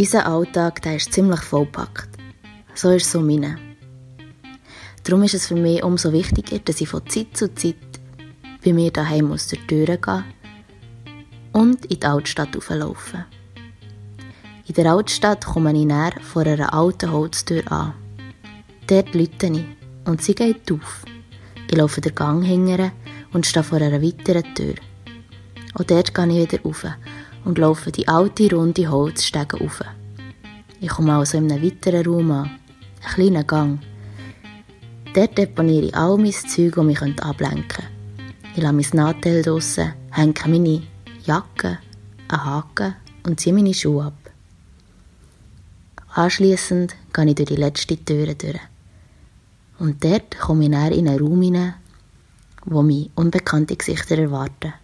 Unser Alltag der ist ziemlich vollpackt. So ist es so meine. Darum ist es für mich umso wichtiger, dass ich von Zeit zu Zeit bei mir daheim aus der Tür gehe und in die Altstadt auflaufen. In der Altstadt komme ich näher vor einer alten Holztür an. Dort läute ich und sie geht auf. Ich laufe den Gang hingere und stehe vor einer weiteren Tür. Und dort gehe ich wieder rauf und laufe die alte, runde Holzstege rauf. Ich komme also in einem weiteren Raum an. Ein kleiner Gang. Dort deponiere ich all mein Zeug, das mich ablenken könnte. Ich lasse mein Nattel draussen, hänge meine Jacke, einen Haken und ziehe meine Schuhe ab. Anschliessend gehe ich durch die letzte Tür durch. Und dort komme ich näher in einen Raum hinein, wo mich unbekannte Gesichter erwarten.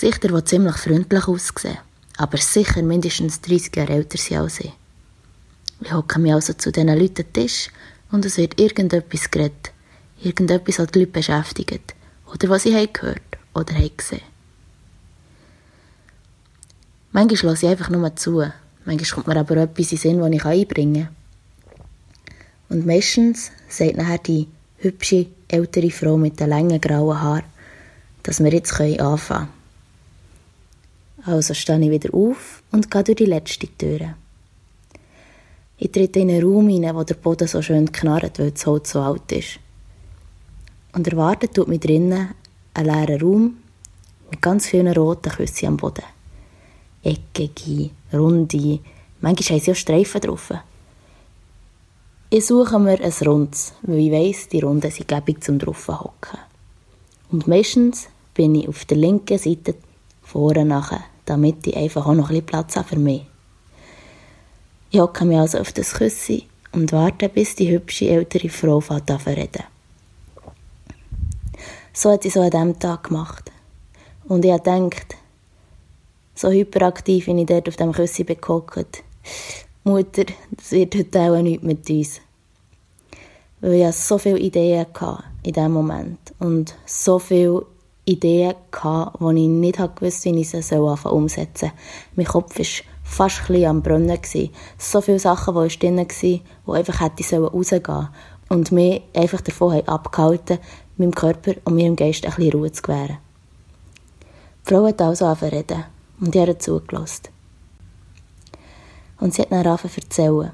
Gesichter, die ziemlich freundlich aussehen, aber sicher mindestens 30 Jahre älter sind als ich. Ich hocke mich also zu diesen Leuten am Tisch und es wird irgendetwas geredet. Irgendetwas, was die Leute beschäftigt. Oder was sie haben gehört oder haben gesehen. Manchmal lasse ich einfach nur zu. Manchmal kommt mir aber etwas in den Sinn, das ich einbringen kann. Und meistens sagt nachher die hübsche, ältere Frau mit den langen grauen Haaren, dass wir jetzt anfangen können. Also stehe ich wieder auf und gehe durch die letzte Tür. Ich trete in einen Raum hinein, wo der Boden so schön knarrt, weil das Holz so alt ist. Und erwartet tut mich drinnen ein leerer Raum mit ganz vielen roten Küssen am Boden. Eckige, runde, manchmal haben sie auch Streifen drauf. Ich suche mir ein Rundes, weil ich weiss, die Runden sind gäbig zum hocken. Und meistens bin ich auf der linken Seite vorne nachher, damit ich einfach auch noch ein bisschen Platz habe für mich. Ich hocke mich also auf das Küssi und warte, bis die hübsche ältere Frau fährt an reden. So hat sie so an diesem Tag gemacht. Und ich habe so hyperaktiv, wie ich dort auf dem Küssi bekockt, Mutter, das wird heute auch nichts mit uns. Weil ich so viele Ideen hatte in diesem Moment. Und so viele Ideen hatte, die ich nicht wusste, wie ich sie umsetzen soll. Mein Kopf war fast ein am Brunnen. So viele Sachen, die drin waren, die einfach hätte rausgehen sollen. Und mich einfach davon abgehalten, meinem Körper und meinem Geist ein bisschen Ruhe zu gewähren. Die Frau hat also angefangen und ich habe zugelassen. Und sie hat dann angefangen zu erzählen.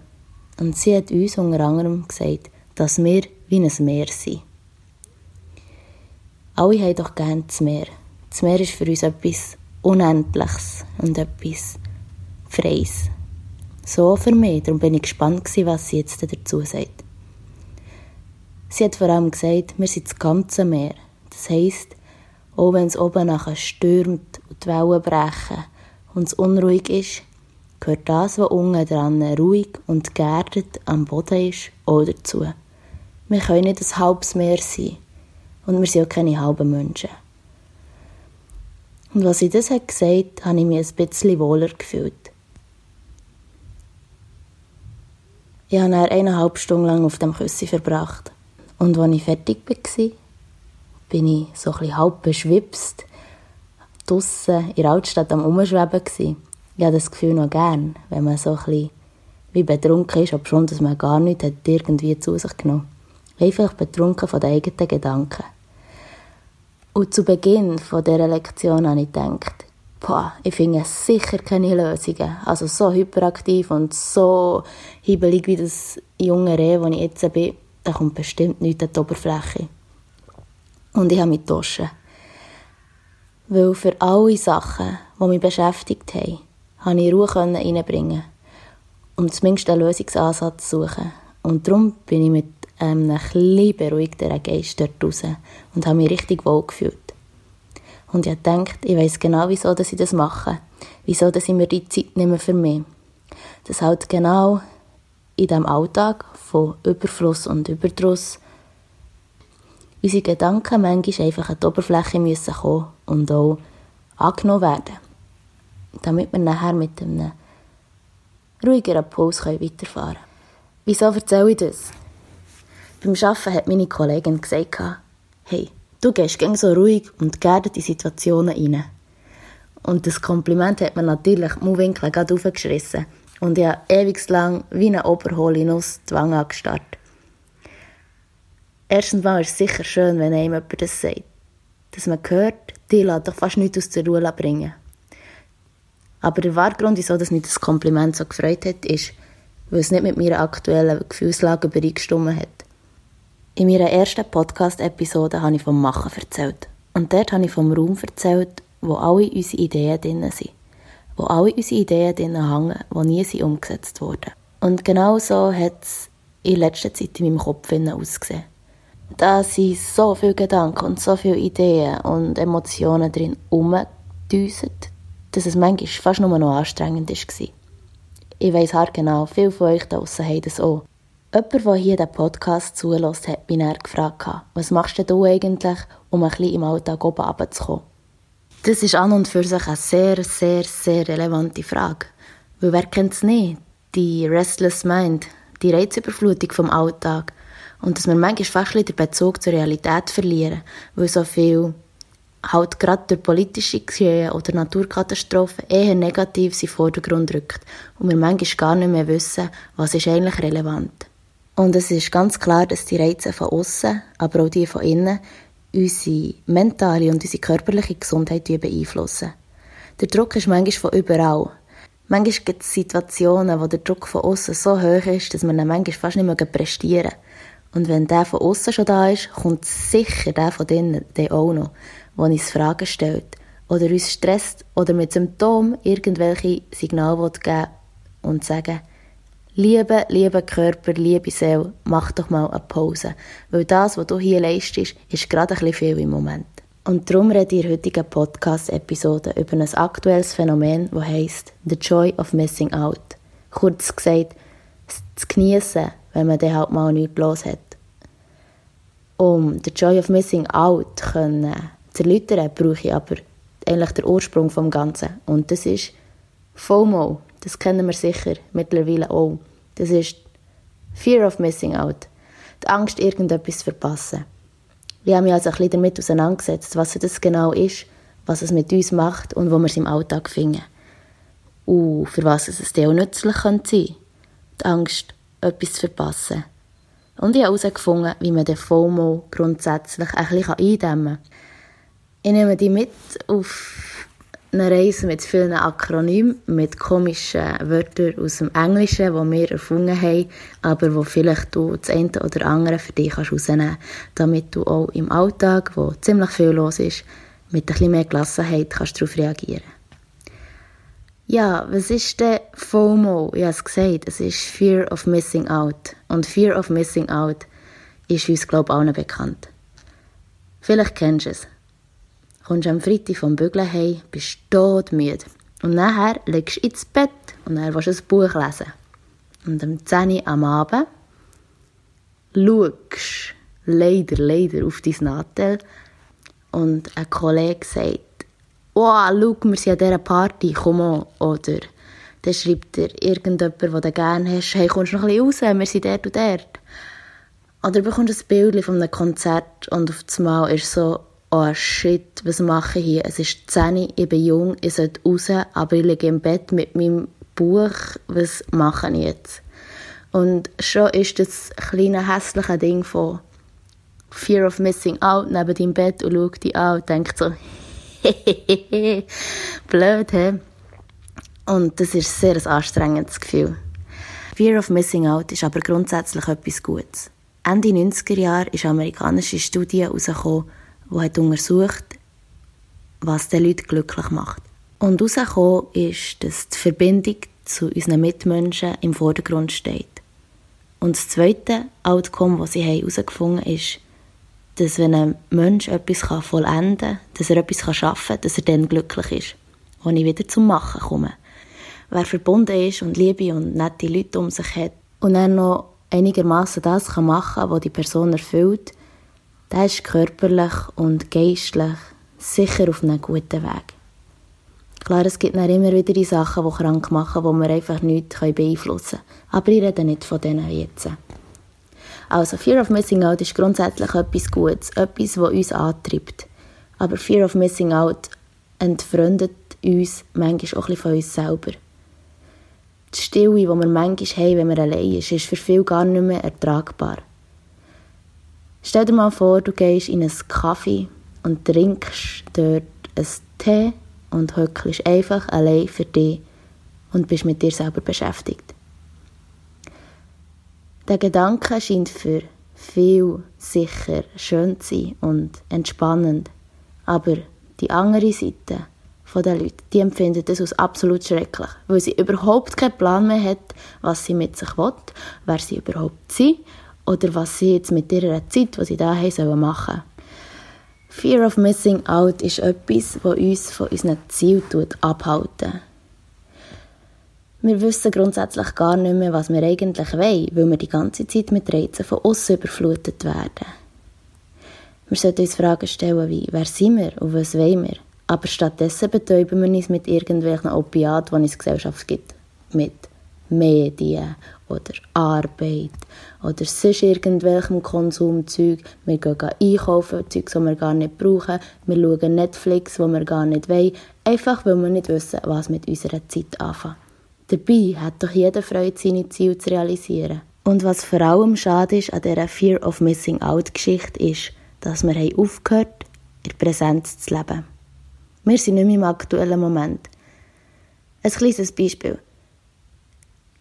Und sie hat uns unter anderem gesagt, dass wir wie ein Meer sind. Alle haben doch gerne das Meer. Das Meer ist für uns etwas Unendliches und etwas Freies. So für mich, darum bin ich gespannt was sie jetzt dazu sagt. Sie hat vor allem gesagt, wir sind das ganze Meer. Das heisst, auch wenn es oben nachher stürmt und die Wellen brechen und es unruhig ist, gehört das, was unten dran ruhig und geerdet am Boden ist, auch dazu. Wir können nicht ein halbes Meer sein. Und wir sind auch keine halben Menschen. Und was sie das hat gesagt, habe ich mich ein bisschen wohler gefühlt. Ich habe dann eineinhalb Stunden lang auf dem Küssi verbracht. Und als ich fertig war, bin ich so ein halb beschwipst draussen in der Altstadt am Umschweben. Ich habe das Gefühl noch gern, wenn man so ein bisschen wie betrunken ist, obwohl man gar nichts hat irgendwie zu sich genommen. Einfach betrunken von den eigenen Gedanken. Und zu Beginn von dieser Lektion habe ich gedacht, boah, ich finde sicher keine Lösungen. Also so hyperaktiv und so hibbelig wie das junge Reh, wo ich jetzt bin, da kommt bestimmt nichts an die Oberfläche. Und ich habe mich getauscht. Weil für alle Sachen, die mich beschäftigt haben, konnte ich Ruhe reinbringen und zumindest einen Lösungsansatz suchen. Und darum bin ich mit einem etwas beruhigteren Geist dort raus und habe mich richtig wohl gefühlt. Und ich habe gedacht, ich weiß genau, wieso dass ich das mache. Wieso dass ich mir die Zeit nehme für mich. Das halt genau in diesem Alltag von Überfluss und Überdruss unsere Gedanken manchmal einfach an die Oberfläche müssen kommen und auch angenommen werden, damit wir nachher mit einem ruhigeren Puls weiterfahren können. Wieso erzähle ich das? Beim Arbeiten hat meine Kollegin gesagt, hey, du gehst gerne so ruhig und geerdet in Situationen rein. Und das Kompliment hat mir natürlich die Mundwinkel gerade aufgeschrissen. Und ich habe ewig lang wie eine oberhohle Nuss die Wange angestarrt. Erstens mal ist es sicher schön, wenn einem jemand das sagt. Dass man hört, die lässt doch fast nichts aus der Ruhe bringen. Aber der wahre Grund, wieso das nicht das Kompliment so gefreut hat, ist, weil es nicht mit meiner aktuellen Gefühlslage übereingestimmt hat. In meiner ersten Podcast-Episode habe ich vom Machen erzählt. Und dort habe ich vom Raum erzählt, wo alle unsere Ideen drin sind. Wo alle unsere Ideen drin hängen, die nie sind umgesetzt wurden. Und genau so hat es in letzter Zeit in meinem Kopf ausgesehen. Da sind so viele Gedanken und so viele Ideen und Emotionen drin umgedüset, dass es manchmal fast nur noch anstrengend war. Ich weiss genau, viele von euch da draussen haben das auch. Jemand, der hier den Podcast zulässt, hat mich dann gefragt, was machst du eigentlich, um ein bisschen im Alltag oben runterzukommen? Das ist an und für sich eine sehr, sehr, sehr relevante Frage. Weil wer kennt es nicht? Die Restless Mind, die Reizüberflutung vom Alltag. Und dass wir manchmal fast den Bezug zur Realität verlieren, weil so viel halt gerade durch politische Geschehen oder Naturkatastrophen eher negativ in den Vordergrund rückt und wir manchmal gar nicht mehr wissen, was ist eigentlich relevant. Und es ist ganz klar, dass die Reize von außen, aber auch die von innen, unsere mentale und unsere körperliche Gesundheit beeinflussen. Der Druck ist manchmal von überall. Manchmal gibt es Situationen, wo der Druck von außen so hoch ist, dass man manchmal fast nicht mehr prestieren Und wenn der von außen schon da ist, kommt sicher der von drinnen dann auch noch, der uns Fragen stellt oder uns stresst oder mit Symptomen irgendwelche Signale geben und sagen, Liebe, liebe Körper, liebe Seele, mach doch mal eine Pause. Weil das, was du hier leistest, ist gerade ein bisschen viel im Moment. Und darum rede ich in der heutigen Podcast-Episode über ein aktuelles Phänomen, das heisst The Joy of Missing Out. Kurz gesagt, zu genießen, wenn man dann halt mal nichts los hat. Um The Joy of Missing Out können zu erläutern, brauche ich aber eigentlich den Ursprung vom Ganzen. Und das ist FOMO. Das kennen wir sicher mittlerweile auch. Das ist Fear of Missing Out. Die Angst, irgendetwas zu verpassen. Ich habe mich also ein bisschen damit auseinandergesetzt, was das genau ist, was es mit uns macht und wo wir es im Alltag finden. Und für was es dir auch nützlich sein könnte. Die Angst, etwas zu verpassen. Und ich habe herausgefunden, wie man den FOMO grundsätzlich ein bisschen eindämmen kann. Ich nehme die mit auf eine Reise mit vielen Akronymen, mit komischen Wörtern aus dem Englischen, die wir erfunden haben, aber wo vielleicht du das eine oder andere für dich rausnehmen kannst, damit du auch im Alltag, wo ziemlich viel los ist, mit bisschen mehr Gelassenheit kannst darauf reagieren ja, was ist denn FOMO? Ich habe es gesagt, es ist Fear of Missing Out. Und Fear of Missing Out ist uns, glaube ich, allen bekannt. Vielleicht kennst du es kommst am Freitag vom Bügeln heim, bist todmüde. Und nachher legst du ins Bett und dann willst du ein Buch lesen. Und am 10 Uhr am Abend schaust leider, leider auf dein Nattel und ein Kollege sagt, «Oh, schau, wir sind an dieser Party, komm mal!» Oder dann schreibt dir irgendjemand, den du gerne hast, «Hey, kommst du noch ein bisschen raus, wir sind dort und dort!» Oder du bekommst ein Bild von einem Konzert und auf einmal ist so oh shit, was mache ich hier? Es ist 10 ich bin jung, ich sollte raus, aber ich liege im Bett mit meinem Buch, was mache ich jetzt? Und schon ist das kleine hässliche Ding von Fear of Missing Out neben deinem Bett und schaut dich an und denkt so, blöd, hä? Und das ist sehr ein anstrengendes Gefühl. Fear of Missing Out ist aber grundsätzlich etwas Gutes. Ende 90er Jahre ist eine amerikanische Studie herausgekommen, die hat untersucht, was die Leute glücklich macht. Und herausgekommen ist, dass die Verbindung zu unseren Mitmenschen im Vordergrund steht. Und das zweite Outcome, das sie herausgefunden haben, ist, dass wenn ein Mensch etwas vollenden kann, dass er etwas schaffen kann, dass er dann glücklich ist. Und ich wieder zum Machen komme. Wer verbunden ist und Liebe und nette Leute um sich hat und dann noch einigermaßen das machen kann, was die Person erfüllt, der ist körperlich und geistlich sicher auf einem guten Weg. Klar, es gibt dann immer wieder die Sachen, die krank machen, die wir einfach nicht beeinflussen können. Aber ich rede nicht von denen jetzt. Also, Fear of Missing Out ist grundsätzlich etwas Gutes, etwas, das uns antreibt. Aber Fear of Missing Out entfreundet uns manchmal auch ein bisschen von uns selber. Die Stille, die wir manchmal haben, wenn wir allein sind, ist für viele gar nicht mehr ertragbar. Stell dir mal vor, du gehst in einen Kaffee und trinkst dort einen Tee und hückelst einfach allein für dich und bist mit dir selber beschäftigt. Der Gedanke scheint für viel sicher schön zu sein und entspannend, aber die andere Seite der Leute, die empfinden das als absolut schrecklich, weil sie überhaupt keinen Plan mehr hat, was sie mit sich will, wer sie überhaupt sind oder was sie jetzt mit ihrer Zeit, die sie da haben, sollen machen Fear of Missing Out ist etwas, das uns von unseren Zielen abhalten wir wissen grundsätzlich gar nicht mehr, was wir eigentlich wollen, weil wir die ganze Zeit mit Reizen von außen überflutet werden. Wir sollten uns Fragen stellen wie, wer sind wir und was wollen wir? Aber stattdessen betäuben wir uns mit irgendwelchen Opiaten, die der Gesellschaft gibt. Mit Medien oder Arbeit oder sonst irgendwelchem Konsumzeug. Wir gehen einkaufen, Zeug, die wir gar nicht brauchen. Wir schauen Netflix, wo wir gar nicht wollen. Einfach, weil wir nicht wissen, was mit unserer Zeit anfangen. Dabei hat doch jeder Freude, seine Ziele zu realisieren. Und was vor allem schade ist an dieser Fear of Missing Out-Geschichte ist, dass wir haben aufgehört in der Präsenz zu leben. Wir sind nicht mehr im aktuellen Moment. Ein kleines Beispiel.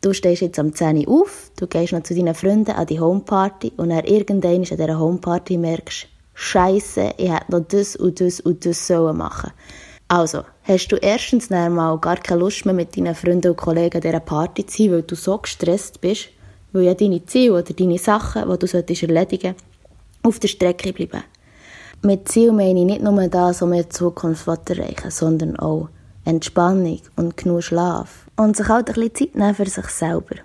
Du stehst jetzt am 10 Uhr auf, du gehst noch zu deinen Freunden an die Homeparty und dann irgendwann an dieser Homeparty merkst, Scheiße, ich hätte noch das und das und das sollen machen also, hast du erstens mal gar keine Lust mehr mit deinen Freunden und Kollegen an dieser Party zu sein, weil du so gestresst bist, weil ja deine Ziele oder deine Sachen, die du solltest erledigen auf der Strecke bleiben. Mit Ziel meine ich nicht nur das, was wir in Zukunft erreichen sondern auch Entspannung und genug Schlaf. Und sich halt ein bisschen Zeit nehmen für sich selber.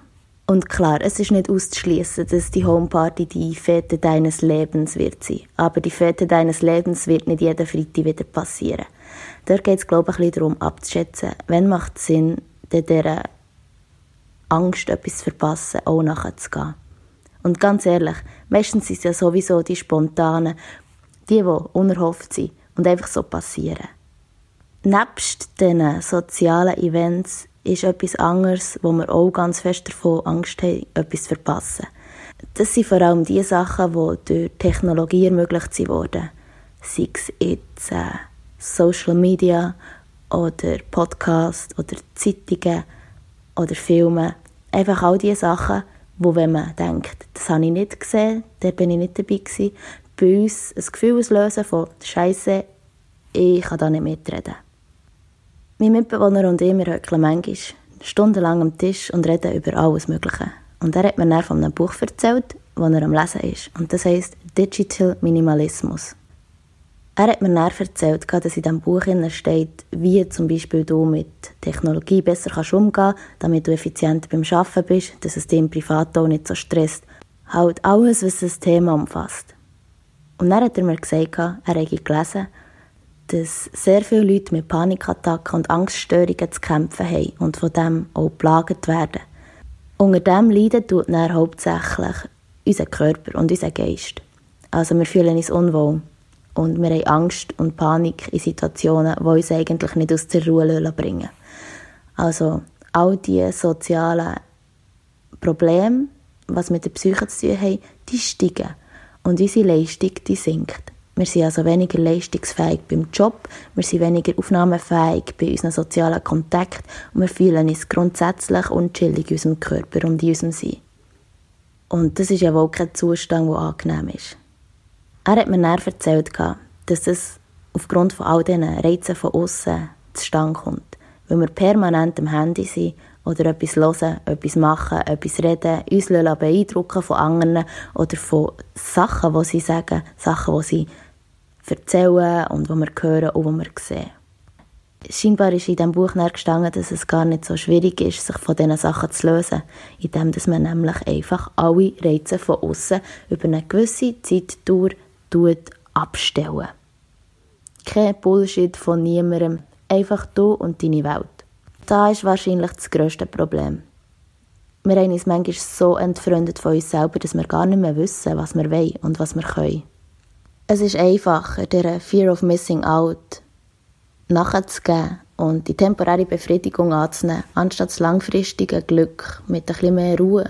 Und klar, es ist nicht auszuschließen, dass die Homeparty die Fete deines Lebens wird sein. Aber die Fete deines Lebens wird nicht jeden Freitag wieder passieren. Dort geht es, glaube ich, ein bisschen darum abzuschätzen, wann macht es Sinn, dieser Angst, etwas zu verpassen, auch nachzugehen. Und ganz ehrlich, meistens sind es ja sowieso die spontanen, die, die unerhofft sind und einfach so passieren. Nebst diesen sozialen Events ist etwas anderes, wo wir auch ganz fest davon Angst haben, etwas zu verpassen. Das sind vor allem die Sachen, die durch Technologie ermöglicht wurden. Sei es jetzt äh, Social Media oder Podcasts oder Zeitungen oder Filme. Einfach all diese Sachen, wo wenn man denkt, das habe ich nicht gesehen, da bin ich nicht dabei gewesen, bei uns ein Gefühl auslösen von «Scheisse, ich kann da nicht mitreden». Mein Mitbewohner und ich, wir hückeln manchmal stundenlang am Tisch und reden über alles Mögliche. Und er hat mir dann von einem Buch erzählt, das er am Lesen ist. Und das heisst Digital Minimalismus. Er hat mir dann erzählt, dass in diesem Buch steht, wie zum Beispiel du mit Technologie besser umgehen kannst, damit du effizienter beim Arbeiten bist, dass es dich im Privat nicht so stresst. Halt alles, was das Thema umfasst. Und dann hat er mir gesagt, er habe gelesen, dass sehr viele Leute mit Panikattacken und Angststörungen zu kämpfen haben und von dem auch geplagt werden. Unter dem leiden tut dann hauptsächlich unser Körper und unser Geist. Also wir fühlen uns unwohl und wir haben Angst und Panik in Situationen, die uns eigentlich nicht aus der Ruhe bringen Also all diese sozialen Probleme, was mit der Psyche zu tun haben, die steigen und unsere Leistung die sinkt. Wir sind also weniger leistungsfähig beim Job, wir sind weniger aufnahmefähig bei unseren sozialen Kontakten und wir fühlen uns grundsätzlich unchillig in unserem Körper und in unserem Sein. Und das ist ja wohl kein Zustand, der angenehm ist. Er hat mir dann erzählt, dass es aufgrund von all diesen Reizen von außen zustande kommt. Weil wir permanent am Handy sind oder etwas hören, etwas machen, etwas reden, uns beeindrucken von anderen oder von Sachen, die sie sagen, Sachen, die sie erzählen und die wir hören und die wir sehen. Scheinbar ist in diesem Buch gestanden, dass es gar nicht so schwierig ist, sich von diesen Sachen zu lösen, indem man nämlich einfach alle Reize von außen über eine gewisse Zeitdauer abstellen. Kein Bullshit von niemandem, einfach du und deine Welt. Da ist wahrscheinlich das grösste Problem. Wir haben uns manchmal so entfreundet von uns selber, dass wir gar nicht mehr wissen, was wir wollen und was wir können. Es ist einfacher, der Fear of Missing Out nachzugeben und die temporäre Befriedigung anzunehmen, anstatt das langfristige Glück mit ein bisschen mehr Ruhe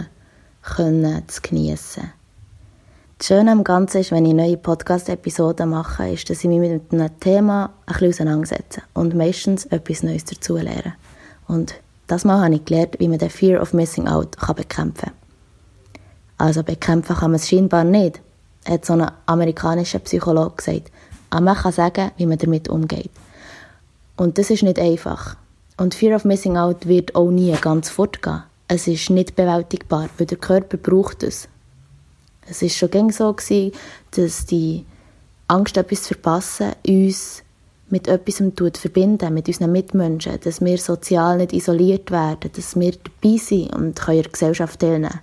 können zu geniessen. Das Schöne am Ganzen ist, wenn ich neue Podcast-Episoden mache, ist, dass ich mich mit einem Thema ein bisschen auseinandersetze und meistens etwas Neues dazu lerne. Und das Mal habe ich gelernt, wie man den Fear of Missing Out bekämpfen kann. Also bekämpfen kann man es scheinbar nicht, hat so ein amerikanischer Psychologe gesagt. Aber man kann sagen, wie man damit umgeht. Und das ist nicht einfach. Und Fear of Missing Out wird auch nie ganz fortgehen. Es ist nicht bewältigbar, weil der Körper braucht es. Es ist schon gäng so gewesen, dass die Angst, etwas zu verpassen, uns mit etwas verbinden, mit unseren Mitmenschen, dass wir sozial nicht isoliert werden, dass wir dabei sind und in der Gesellschaft teilnehmen.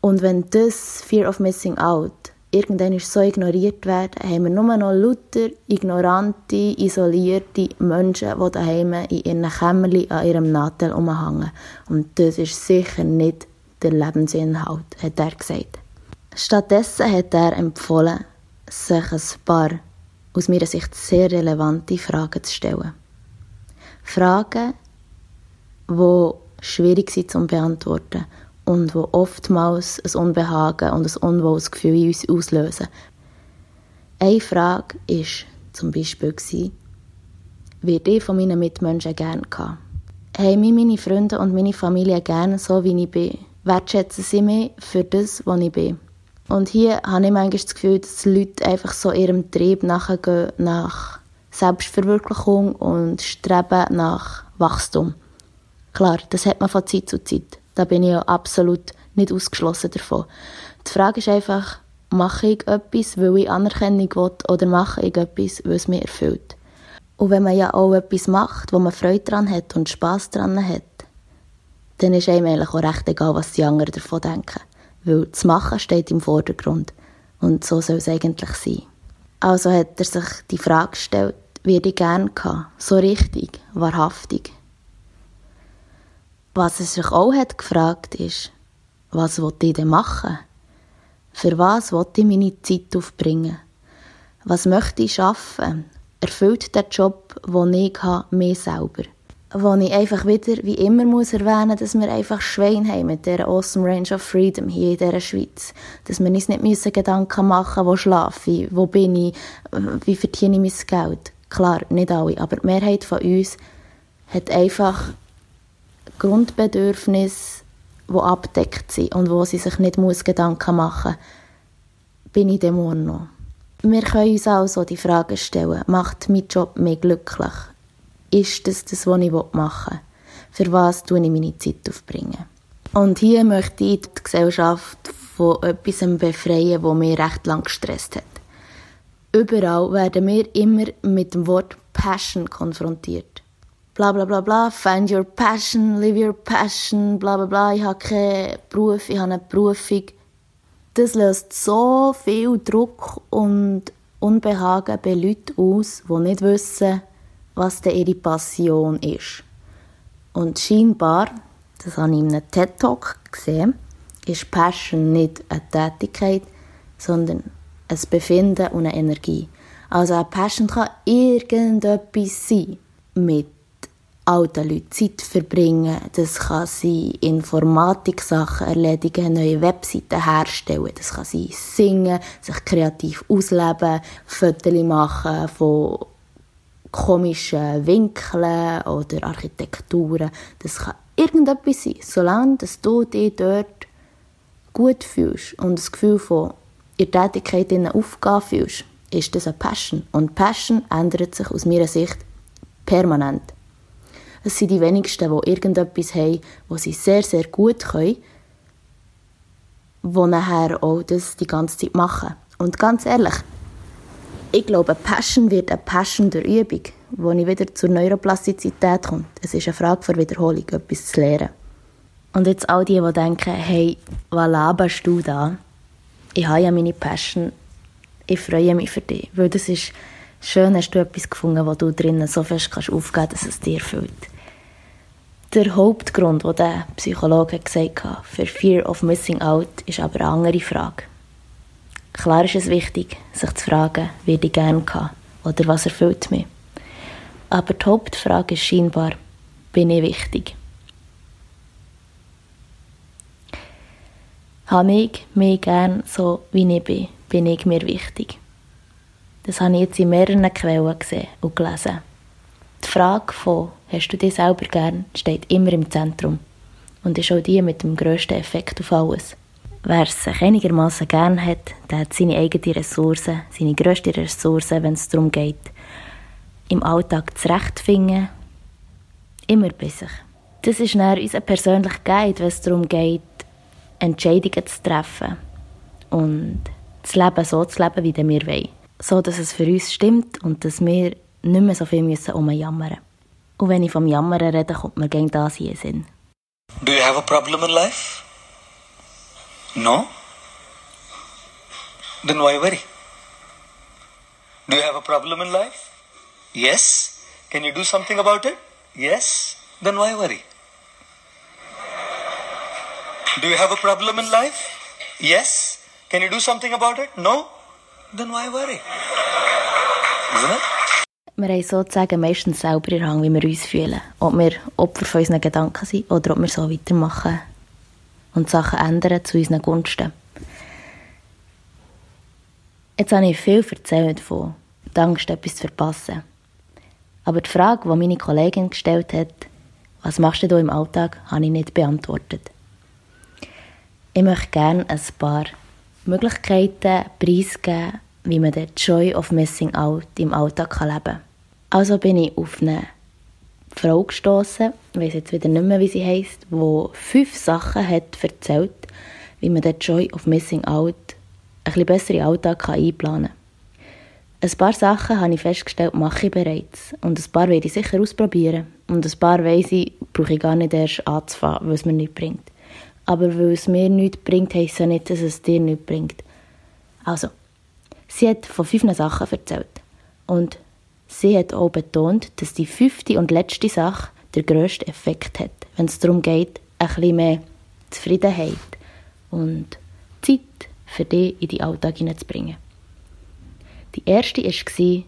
Und wenn das Fear of Missing Out irgendwann so ignoriert werden, haben wir nur noch lauter ignorante, isolierte Menschen, die daheim in ihren Kämmerchen an ihrem Nadel umhängen. Und das ist sicher nicht der Lebensinhalt, hat er gesagt. Stattdessen hat er empfohlen, sich ein paar aus meiner Sicht sehr relevante Fragen zu stellen. Fragen, die schwierig sind zu beantworten und die oftmals ein Unbehagen und ein unwohles Gefühl in uns auslösen. Eine Frage war zum Beispiel, werde ich von meinen Mitmenschen gerne gehabt? Haben mich meine Freunde und meine Familie gerne so, wie ich bin? Wertschätzen sie mich für das, was ich bin? Und hier habe ich manchmal das Gefühl, dass die Leute einfach so ihrem Trieb nachgehen, nach Selbstverwirklichung und streben nach Wachstum. Klar, das hat man von Zeit zu Zeit. Da bin ich ja absolut nicht ausgeschlossen davon. Die Frage ist einfach, mache ich etwas, weil ich Anerkennung will, oder mache ich etwas, weil es mir erfüllt? Und wenn man ja auch etwas macht, wo man Freude daran hat und Spass daran hat, dann ist einem eigentlich auch recht egal, was die anderen davon denken weil das Machen steht im Vordergrund und so soll es eigentlich sein. Also hat er sich die Frage gestellt, wie ich gerne gehabt, so richtig, wahrhaftig. Was er sich auch hat gefragt ist, was wollte ich denn machen? Für was wollte ich meine Zeit aufbringen? Was möchte ich schaffen? Erfüllt der Job, den ich habe, mir selber? wo ich einfach wieder, wie immer, muss erwähnen dass wir einfach Schwein haben mit dieser Awesome Range of Freedom hier in dieser Schweiz. Dass wir uns nicht müssen Gedanken machen wo schlafe ich, wo bin ich, wie verdiene ich mein Geld. Klar, nicht alle, aber die Mehrheit von uns hat einfach Grundbedürfnisse, die abdeckt sind und wo sie sich nicht muss Gedanken machen muss. Bin ich dem noch? Wir können uns also die Frage stellen, macht mein Job mich glücklich? ist das das, was ich machen will? Für was tue ich meine Zeit aufbringen? Und hier möchte ich die Gesellschaft von etwas befreien, das mich recht lang gestresst hat. Überall werden wir immer mit dem Wort Passion konfrontiert. Bla bla bla bla, find your passion, live your passion, bla bla bla, ich habe keinen Beruf, ich habe eine Berufung. Das löst so viel Druck und Unbehagen bei Leuten aus, die nicht wissen, was denn ihre Passion ist. Und scheinbar, das habe ich in einem TED-Talk gesehen, ist Passion nicht eine Tätigkeit, sondern ein Befinden und eine Energie. Also eine Passion kann irgendetwas sein. Mit alten Leuten Zeit verbringen, das kann sein Informatik-Sachen erledigen, neue Webseiten herstellen, das kann sein singen, sich kreativ ausleben, Fotos machen von komischen Winkeln oder Architekturen. Das kann irgendetwas sein, solange dass du dich dort gut fühlst und das Gefühl von ihrer Tätigkeit in einer Aufgabe fühlst, ist das eine Passion. Und Passion ändert sich aus meiner Sicht permanent. Es sind die wenigsten, die irgendetwas haben, wo sie sehr, sehr gut können, die nachher auch das die ganze Zeit machen. Und ganz ehrlich, ich glaube, Passion wird eine Passion der Übung, wo ich wieder zur Neuroplastizität komme. Es ist eine Frage der Wiederholung, etwas zu lernen. Und jetzt all die, die denken, hey, was laberst du da? Ich habe ja meine Passion. Ich freue mich für dich, weil das ist schön, hast du etwas gefunden, wo du drinnen so fest kannst aufgeben dass es dir erfüllt. Der Hauptgrund, den der Psychologe gesagt hat, für Fear of Missing Out, ist aber eine andere Frage. Klar ist es wichtig, sich zu fragen, wie ich gerne kann oder was erfüllt mich. Aber die Hauptfrage ist scheinbar, bin ich wichtig? Habe ich mich gern so, wie ich bin, bin ich mir wichtig? Das habe ich jetzt in mehreren Quellen gesehen und gelesen. Die Frage von «Hast du dich selber gern?» steht immer im Zentrum und ist auch die mit dem grössten Effekt auf alles. Wer es sich einigermaßen gern hat, der hat seine eigenen Ressourcen, seine grössten Ressourcen, wenn es darum geht, im Alltag zurechtzufinden, immer bei sich. Das ist dann unser persönlicher Guide, wenn es darum geht, Entscheidungen zu treffen und das Leben so zu leben, wie wir wollen. So, dass es für uns stimmt und dass wir nicht mehr so viel müssen. Und wenn ich vom Jammern rede, kommt mir gegen das hier Sinn. Do you have a problem in life? No? Then why worry? Do you have a problem in life? Yes? Can you do something about it? Yes? Then why worry? Do you have a problem in life? Yes? Can you do something about it? No? Then why worry? Isn't it? Wir haben sozusagen meistens selber in Hang, wie wir uns fühlen. Ob wir Opfer von unseren Gedanken sind oder ob wir so weitermachen und Sachen ändern zu unseren Gunsten. Jetzt habe ich viel erzählt von der Angst, etwas zu verpassen. Aber die Frage, die meine Kollegin gestellt hat, was machst du im Alltag, habe ich nicht beantwortet. Ich möchte gerne ein paar Möglichkeiten preisgeben, wie man den Joy of Missing Out im Alltag leben kann. Also bin ich auf eine Frau gestoßen, ich weiß jetzt wieder nicht mehr, wie sie heißt, die fünf Sachen hat erzählt, wie man den Joy of Missing Out ein bisschen besser Alltag einplanen kann. Ein paar Sachen habe ich festgestellt, mache ich bereits. Und ein paar werde ich sicher ausprobieren. Und ein paar weiss ich, brauche ich gar nicht erst anzufangen, weil es mir nichts bringt. Aber weil es mir nichts bringt, heisst es ja nicht, dass es dir nichts bringt. Also, sie hat von fünf Sachen erzählt. Und sie hat auch betont, dass die fünfte und letzte Sache den grössten Effekt hat, wenn es darum geht, ein bisschen mehr Zufriedenheit und Zeit für dich in die Alltag hineinzubringen. Die erste war,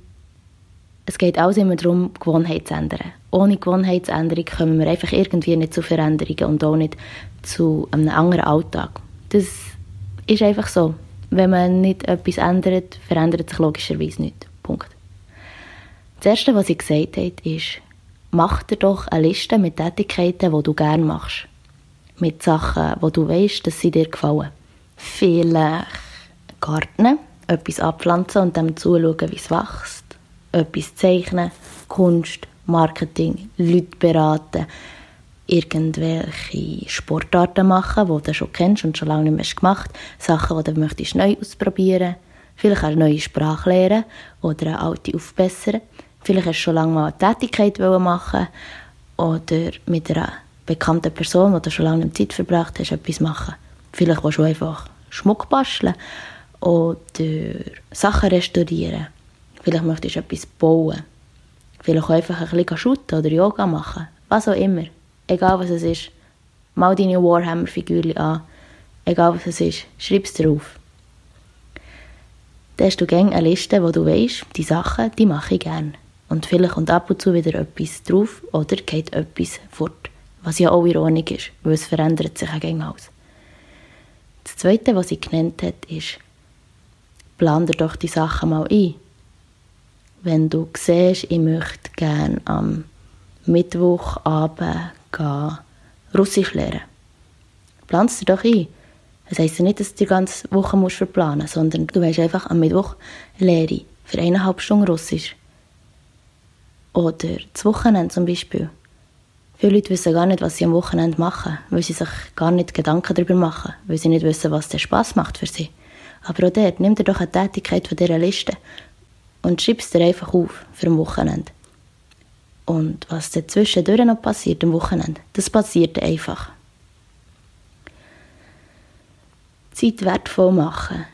es geht alles immer darum, Gewohnheit zu ändern. Ohne Gewohnheitsänderung kommen wir einfach irgendwie nicht zu Veränderungen und auch nicht zu einem anderen Alltag. Das ist einfach so. Wenn man nicht etwas ändert, verändert sich logischerweise nichts. Punkt. Das Erste, was sie gesagt hat, ist, mach dir doch eine Liste mit Tätigkeiten, die du gerne machst. Mit Sachen, wo du weißt, dass sie dir gefallen. Vielleicht Garten, etwas abpflanzen und dann zuschauen, wie es wächst. Etwas zeichnen, Kunst, Marketing, Leute beraten, irgendwelche Sportarten machen, die du schon kennst und schon lange nicht mehr gemacht hast, Sachen, die du möchtest neu ausprobieren vielleicht eine neue Sprache lernen oder eine alte aufbessern. Vielleicht hast du schon lange mal eine Tätigkeit machen oder mit einer bekannten Person, die du schon lange Zeit verbracht hast, etwas machen. Vielleicht willst du einfach Schmuck basteln oder Sachen restaurieren. Vielleicht möchtest du etwas bauen. Vielleicht auch einfach ein bisschen shooten oder Yoga machen. Was auch immer. Egal was es ist. Mal deine Warhammer-Figürchen an. Egal was es ist. Schreib es drauf. Dann hast du gerne eine Liste, wo du weißt, die Sachen, die mache ich gerne. Und vielleicht kommt ab und zu wieder etwas drauf oder geht etwas fort. Was ja auch ironisch ist, weil es verändert sich auch gerne alles. Das Zweite, was sie genannt hat, ist, plan dir doch die Sachen mal ein. Wenn du siehst, ich möchte gerne am Mittwochabend gehen, Russisch lernen. Plan es dir doch ein. Das heisst ja nicht, dass du die ganze Woche verplanen musst, sondern du weißt einfach, am Mittwoch lehre ich für eineinhalb Stunden Russisch. Oder das Wochenende zum Beispiel. Viele Leute wissen gar nicht, was sie am Wochenende machen, weil sie sich gar nicht Gedanken darüber machen, weil sie nicht wissen, was der Spaß macht für sie. Aber auch dort, nimm dir doch eine Tätigkeit von dieser Liste und schreib es dir einfach auf für ein Wochenende. Und was dazwischen noch passiert am Wochenende, das passiert einfach. Zeit wertvoll machen.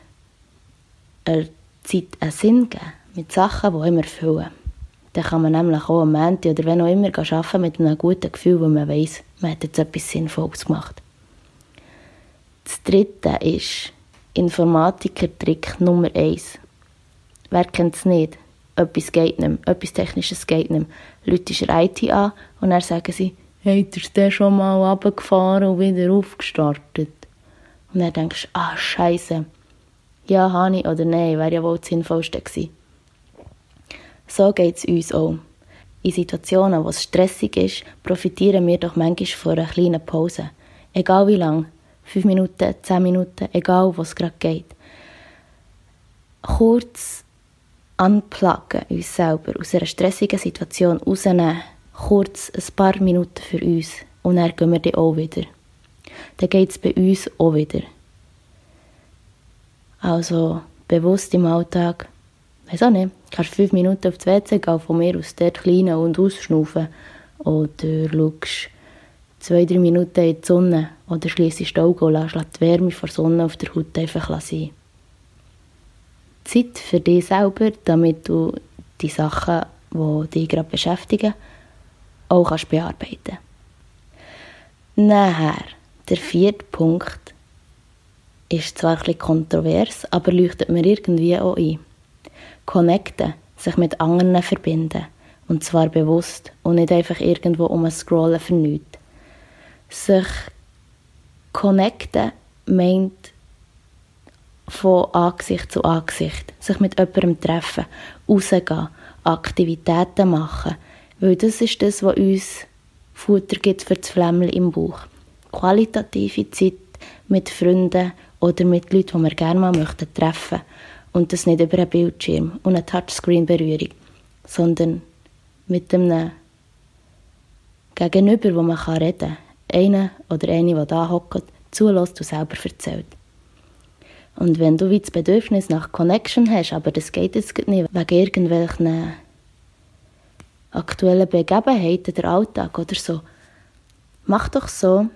Der Zeit einen Sinn geben, mit Sachen, die immer erfüllen. Dann kann man nämlich auch am Ende oder wenn auch immer arbeiten mit einem guten Gefühl, wo man weiß, man hat jetzt etwas Sinnvolles gemacht. Das dritte ist Informatiker-Trick Nummer eins. Wer kennt es nicht? etwas geht nicht mehr, etwas Technisches geht nicht mehr. Leute ist IT an und dann sagen sie, hat er den schon mal runtergefahren und wieder aufgestartet? Und dann denkst du, ah, Scheiße. Ja, ich oder nein, wäre ja wohl das Sinnvollste gewesen. So geht es uns auch. In Situationen, wo es stressig ist, profitieren wir doch manchmal von einer kleinen Pause. Egal wie lang. Fünf Minuten, zehn Minuten, egal was gerade geht. Kurz anplagen uns selber, aus einer stressigen Situation rausnehmen, kurz ein paar Minuten für uns und dann gehen wir dann auch wieder. Dann geht es bei uns auch wieder. Also bewusst im Alltag, weiß auch nicht, kannst fünf Minuten auf die WC gehen, von mir aus dort kleinen und ausschnaufen oder schaust zwei, drei Minuten in die Sonne oder schließest die Augen und lässt die Wärme von der Sonne auf der Haut einfach sein. Zeit für dich selber, damit du die Sachen, die dich gerade beschäftigen, auch kannst bearbeiten Nachher, der vierte Punkt, ist zwar ein bisschen kontrovers, aber leuchtet mir irgendwie auch ein. Connecten, sich mit anderen verbinden. Und zwar bewusst und nicht einfach irgendwo um ein Scrollen nichts. Sich connecten meint von Angesicht zu Angesicht, sich mit jemandem treffen, rausgehen, Aktivitäten machen, weil das ist das, was uns Futter gibt für das Flämmchen im Bauch. Qualitative Zeit mit Freunden oder mit Leuten, die wir gerne mal möchten treffen und das nicht über einen Bildschirm und eine Touchscreen-Berührung, sondern mit einem Gegenüber, wo man reden kann. Einer oder eine, der da hockt, zulässt und selber erzählt. Und wenn du wie das Bedürfnis nach Connection hast, aber das geht jetzt nicht wegen irgendwelchen aktuellen Begebenheiten, der Alltag oder so, mach doch so,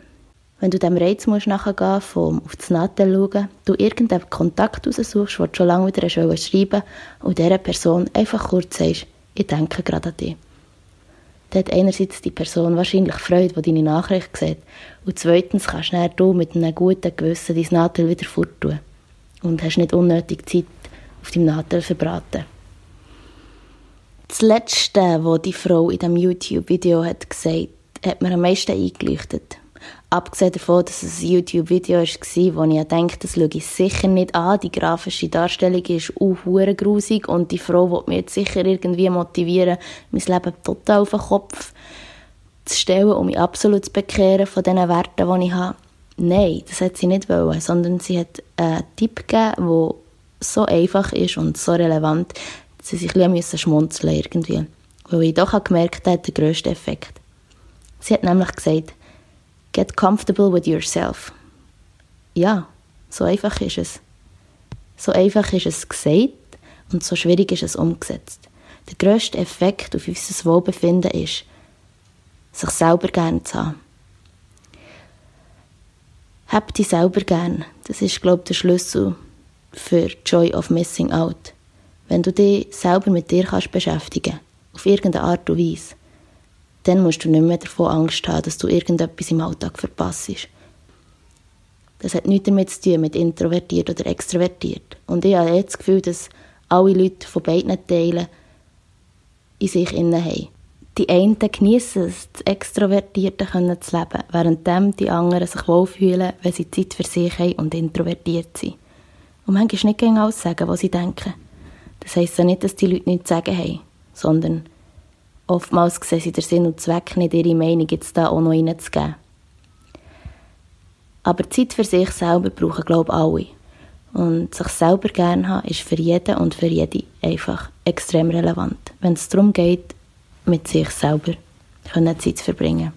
wenn du dem Reiz musst nachgehen vom auf das Nattel schauen, du irgendeinen Kontakt raussuchst, den du schon lange wieder schreiben schreiben und dieser Person einfach kurz sagst, ich denke gerade an dich. Dann hat einerseits die Person wahrscheinlich Freude, die deine Nachricht sieht und zweitens kannst du mit einem guten Gewissen dein Nattel wieder forttun und hast nicht unnötig Zeit auf deinem Nadel verbraten. Das Letzte, was die Frau in diesem YouTube-Video hat gesagt hat mir am meisten eingeleuchtet. Abgesehen davon, dass es ein YouTube-Video war, wo ich denke, das schaue ich sicher nicht an. Die grafische Darstellung ist auch grusig und die Frau wird mich jetzt sicher irgendwie motivieren, mein Leben total auf den Kopf zu stellen, um mich absolut zu bekehren von den Werten, die ich habe. Nein, das hat sie nicht wollen, sondern sie hat einen Tipp gegeben, der so einfach ist und so relevant, dass sie sich ein bisschen schmunzeln irgendwie. Weil ich doch gemerkt habe, der grösste Effekt. Sie hat nämlich gesagt, get comfortable with yourself. Ja, so einfach ist es. So einfach ist es gesagt und so schwierig ist es umgesetzt. Der grösste Effekt auf unser Wohlbefinden ist, sich selber gerne zu haben. Hab dich selber gern. Das ist, glaube ich, der Schlüssel für Joy of Missing Out. Wenn du dich selber mit dir kannst beschäftigen auf irgendeine Art und Weise, dann musst du nicht mehr davon Angst haben, dass du irgendetwas im Alltag verpasst. Das hat nichts damit zu tun, mit introvertiert oder extrovertiert. Und ich habe jetzt das Gefühl, dass alle Leute von beiden Teilen in sich innen haben. Die einen genießen es, das Extrovertierte zu leben, während die anderen sich wohlfühlen, wenn sie Zeit für sich haben und introvertiert sind. Und manchmal nicht gegen alles sagen, was sie denken. Das heisst ja nicht, dass die Leute nichts zu sagen haben, sondern oftmals sehen sie den Sinn und Zweck nicht, ihre Meinung jetzt da auch noch reinzugeben. Aber Zeit für sich selber brauchen, glaube ich, alle. Und sich selber gerne haben, ist für jeden und für jede einfach extrem relevant. Wenn es darum geht, mit sich selber Zeit zu verbringen.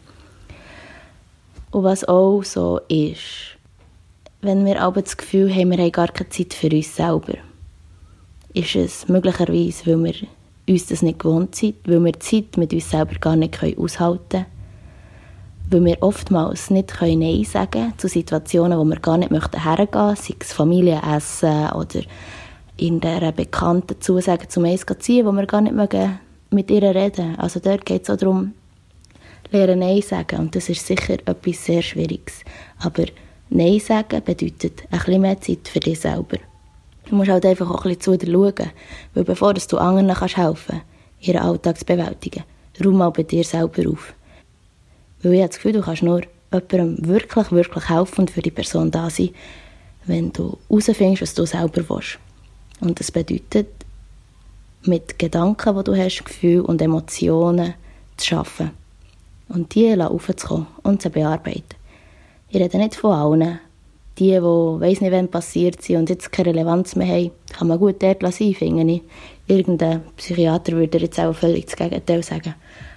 Und was auch so ist, wenn wir aber das Gefühl haben, wir haben gar keine Zeit für uns selber, ist es möglicherweise, weil wir uns das nicht gewohnt sind, weil wir Zeit mit uns selber gar nicht aushalten können, weil wir oftmals nicht Nein sagen können zu Situationen, wo wir gar nicht möchten hergehen möchten, sei es Familienessen oder in der Bekannten zusagen, zum Eis ziehen, wo wir gar nicht mögen mit ihr reden. Also dort geht es auch darum, lernen Nein sagen. Und das ist sicher etwas sehr Schwieriges. Aber Nein sagen bedeutet ein bisschen mehr Zeit für dich selber. Du musst halt einfach auch ein bisschen zu dir schauen, weil bevor du anderen kannst helfen ihren Alltag zu bewältigen, räum mal bei dir selber auf. Weil ich habe das Gefühl, du kannst nur jemandem wirklich, wirklich helfen und für die Person da sein, wenn du herausfindest, was du selber willst. Und das bedeutet, mit Gedanken, die du hast, Gefühlen und Emotionen zu arbeiten. Und die aufzukommen und zu bearbeiten. Ich rede nicht von allen. Die, die weiss nicht, wann passiert sind und jetzt keine Relevanz mehr haben, kann man gut dort sein, finde ich. Irgendein Psychiater würde jetzt auch völlig das Gegenteil sagen.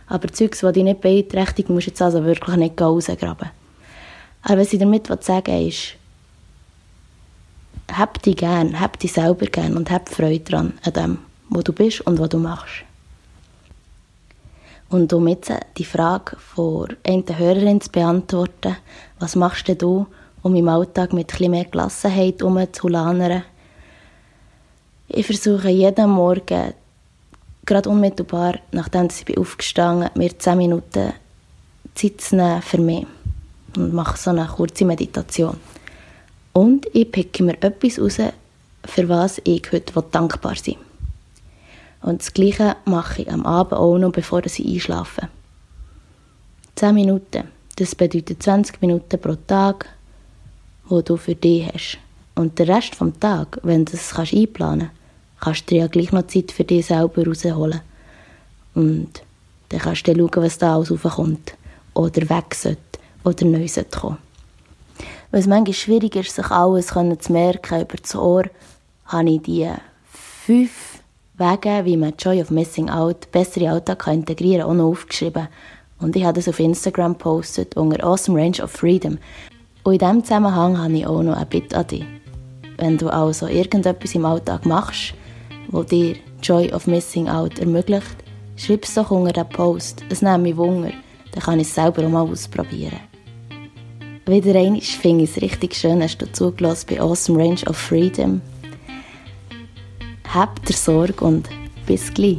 Aber Zeugs, die dich nicht beeinträchtigt, musst du jetzt also wirklich nicht rausgraben. Aber was ich damit sagen will, ist, hab dich gern, hab dich selber gern und hab Freude daran, an dem, wo du bist und was du machst. Und um jetzt die Frage von einer Hörerin zu beantworten, was machst denn du, um im Alltag mit etwas mehr Gelassenheit umzulanern? Ich versuche jeden Morgen, gerade unmittelbar, nachdem ich aufgestanden bin, mir 10 Minuten Zeit zu nehmen für mich und mache so eine kurze Meditation. Und ich picke mir etwas raus, für was ich heute dankbar sein will. Und das Gleiche mache ich am Abend auch noch, bevor ich einschlafe. 10 Minuten, das bedeutet 20 Minuten pro Tag, wo du für dich hast. Und den Rest vom Tag, wenn du das einplanen kannst, kannst du dir ja gleich noch Zeit für dich selber rausholen. Und dann kannst du schauen, was da alles raufkommt. Oder weg sollte. Oder neu sollte kommen. Weil es manchmal schwierig ist, sich alles zu merken über das Ohr, habe ich die fünf Wege, wie man Joy of Missing Out besser in Alltag integrieren kann, auch noch aufgeschrieben. Und ich habe das auf Instagram gepostet unter Awesome Range of Freedom. Und in diesem Zusammenhang habe ich auch noch ein Bitte an dich. Wenn du also irgendetwas im Alltag machst, wo dir Joy of Missing Out ermöglicht, schreib es doch unter den Post. Es nimmt mich Wunder. Dann kann ich es selber auch mal ausprobieren. Wieder einmal finde ich es richtig schön, hast du zugelassen bei Awesome Range of Freedom. Habt ihr Sorge und bis gleich.